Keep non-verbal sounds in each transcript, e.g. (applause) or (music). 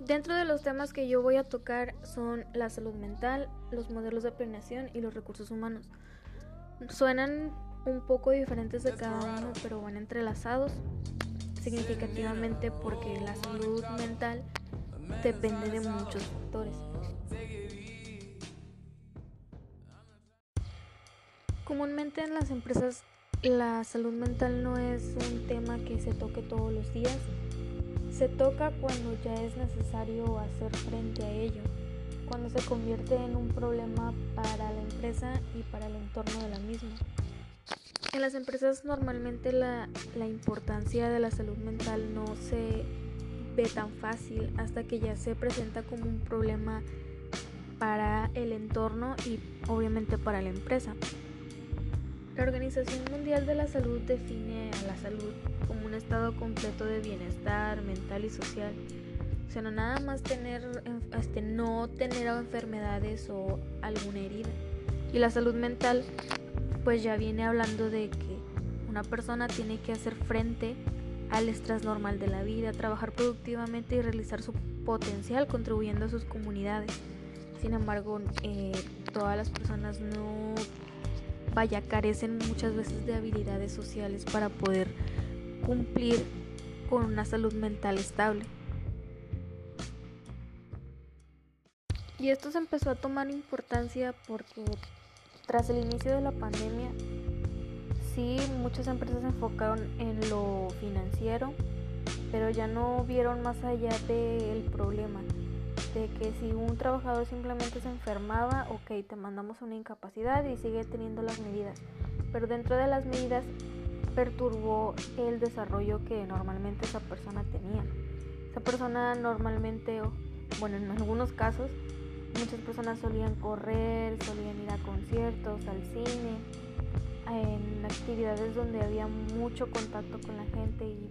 Dentro de los temas que yo voy a tocar son la salud mental, los modelos de planeación y los recursos humanos. Suenan un poco diferentes de cada uno, pero van entrelazados significativamente porque la salud mental depende de muchos factores. Comúnmente en las empresas la salud mental no es un tema que se toque todos los días, se toca cuando ya es necesario hacer frente a ello, cuando se convierte en un problema para la empresa y para el entorno de la misma. En las empresas normalmente la, la importancia de la salud mental no se ve tan fácil hasta que ya se presenta como un problema para el entorno y obviamente para la empresa. La Organización Mundial de la Salud define a la salud como un estado completo de bienestar mental y social. O sea, no nada más tener, este, no tener enfermedades o alguna herida. Y la salud mental, pues ya viene hablando de que una persona tiene que hacer frente al estrés normal de la vida, trabajar productivamente y realizar su potencial contribuyendo a sus comunidades. Sin embargo, eh, todas las personas no vaya, carecen muchas veces de habilidades sociales para poder cumplir con una salud mental estable. Y esto se empezó a tomar importancia porque tras el inicio de la pandemia, sí, muchas empresas se enfocaron en lo financiero, pero ya no vieron más allá del problema de que si un trabajador simplemente se enfermaba, ok, te mandamos una incapacidad y sigue teniendo las medidas. Pero dentro de las medidas perturbó el desarrollo que normalmente esa persona tenía. Esa persona normalmente, bueno, en algunos casos, muchas personas solían correr, solían ir a conciertos, al cine, en actividades donde había mucho contacto con la gente y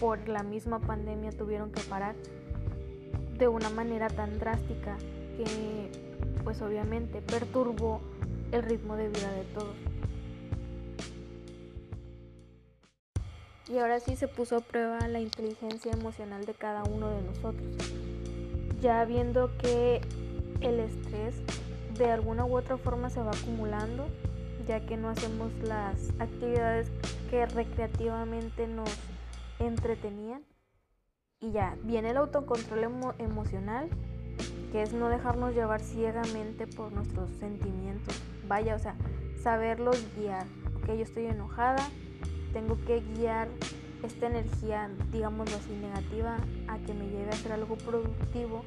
por la misma pandemia tuvieron que parar de una manera tan drástica que pues obviamente perturbó el ritmo de vida de todos. Y ahora sí se puso a prueba la inteligencia emocional de cada uno de nosotros. Ya viendo que el estrés de alguna u otra forma se va acumulando, ya que no hacemos las actividades que recreativamente nos entretenían y ya, viene el autocontrol emocional, que es no dejarnos llevar ciegamente por nuestros sentimientos. Vaya, o sea, saberlos guiar. Ok, yo estoy enojada, tengo que guiar esta energía, digámoslo así, negativa, a que me lleve a hacer algo productivo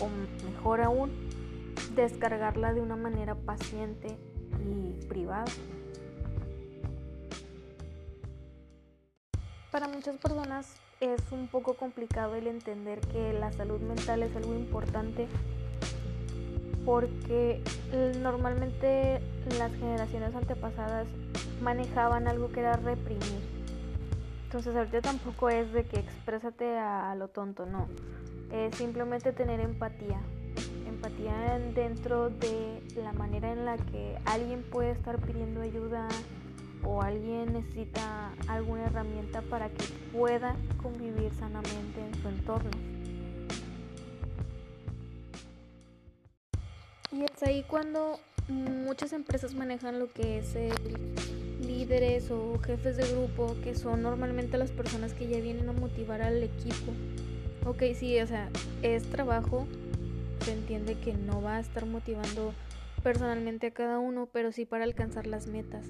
o mejor aún, descargarla de una manera paciente y privada. Para muchas personas es un poco complicado el entender que la salud mental es algo importante porque normalmente las generaciones antepasadas manejaban algo que era reprimir. Entonces ahorita tampoco es de que exprésate a, lo tonto, no. Es simplemente tener empatía. Empatía dentro de la manera en la que alguien puede estar pidiendo ayuda, o alguien necesita alguna herramienta para que pueda convivir sanamente en su entorno. Y es ahí cuando muchas empresas manejan lo que es líderes o jefes de grupo, que son normalmente las personas que ya vienen a motivar al equipo. Ok, sí, o sea, es trabajo, se entiende que no va a estar motivando personalmente a cada uno, pero sí para alcanzar las metas.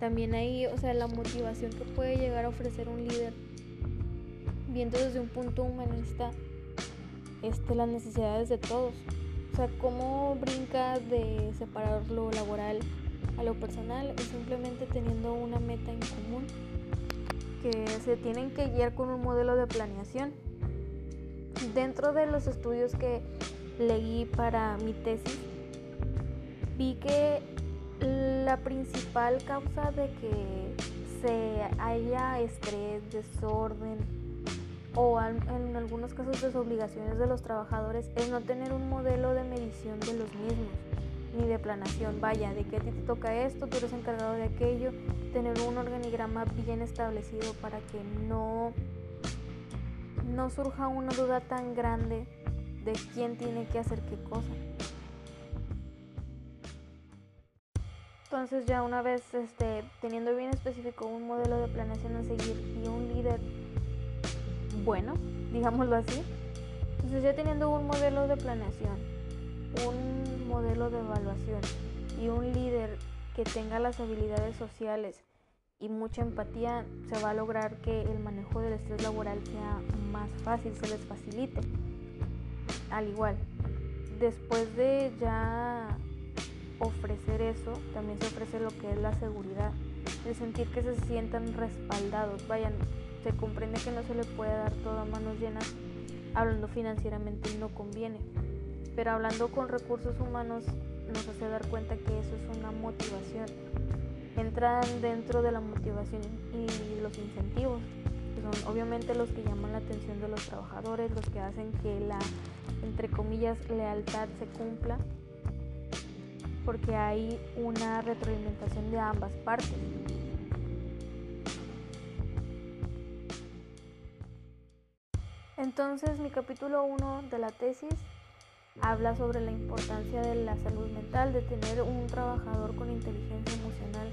También hay, o sea, la motivación que puede llegar a ofrecer un líder, viendo desde un punto humanista este, las necesidades de todos. O sea, cómo brinca de separar lo laboral a lo personal y simplemente teniendo una meta en común que se tienen que guiar con un modelo de planeación. Dentro de los estudios que leí para mi tesis, vi que la principal causa de que se haya estrés, desorden o en algunos casos desobligaciones de los trabajadores es no tener un modelo de medición de los mismos ni de planación. Vaya, de que a ti te toca esto, tú eres encargado de aquello, tener un organigrama bien establecido para que no, no surja una duda tan grande de quién tiene que hacer qué cosa. Entonces ya una vez este, teniendo bien específico un modelo de planeación a seguir y un líder bueno, (laughs) digámoslo así, entonces ya teniendo un modelo de planeación, un modelo de evaluación y un líder que tenga las habilidades sociales y mucha empatía, se va a lograr que el manejo del estrés laboral sea más fácil, se les facilite. Al igual, después de ya ofrecer eso, también se ofrece lo que es la seguridad, el sentir que se sientan respaldados. Vayan, se comprende que no se le puede dar todo a manos llenas, hablando financieramente no conviene, pero hablando con recursos humanos nos hace dar cuenta que eso es una motivación. Entran dentro de la motivación y los incentivos, que son obviamente los que llaman la atención de los trabajadores, los que hacen que la, entre comillas, lealtad se cumpla porque hay una retroalimentación de ambas partes. Entonces mi capítulo 1 de la tesis habla sobre la importancia de la salud mental, de tener un trabajador con inteligencia emocional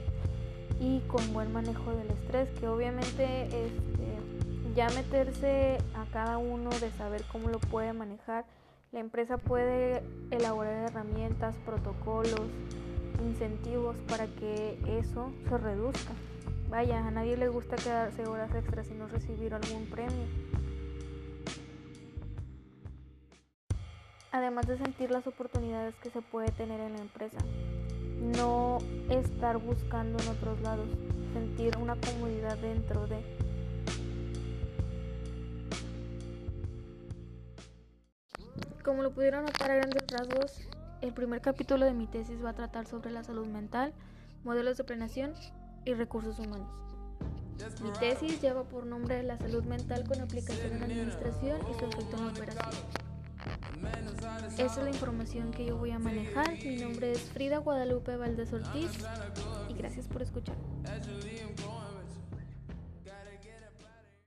y con buen manejo del estrés, que obviamente este, ya meterse a cada uno de saber cómo lo puede manejar la empresa puede elaborar herramientas, protocolos, incentivos para que eso se reduzca. Vaya, a nadie le gusta quedarse horas extras y no recibir algún premio. Además de sentir las oportunidades que se puede tener en la empresa. No estar buscando en otros lados, sentir una comodidad dentro de... Como lo pudieron notar a grandes rasgos, el primer capítulo de mi tesis va a tratar sobre la salud mental, modelos de planeación y recursos humanos. Mi tesis lleva por nombre La salud mental con aplicación en administración y su efecto en operación. Esa es la información que yo voy a manejar. Mi nombre es Frida Guadalupe Valdés Ortiz y gracias por escuchar.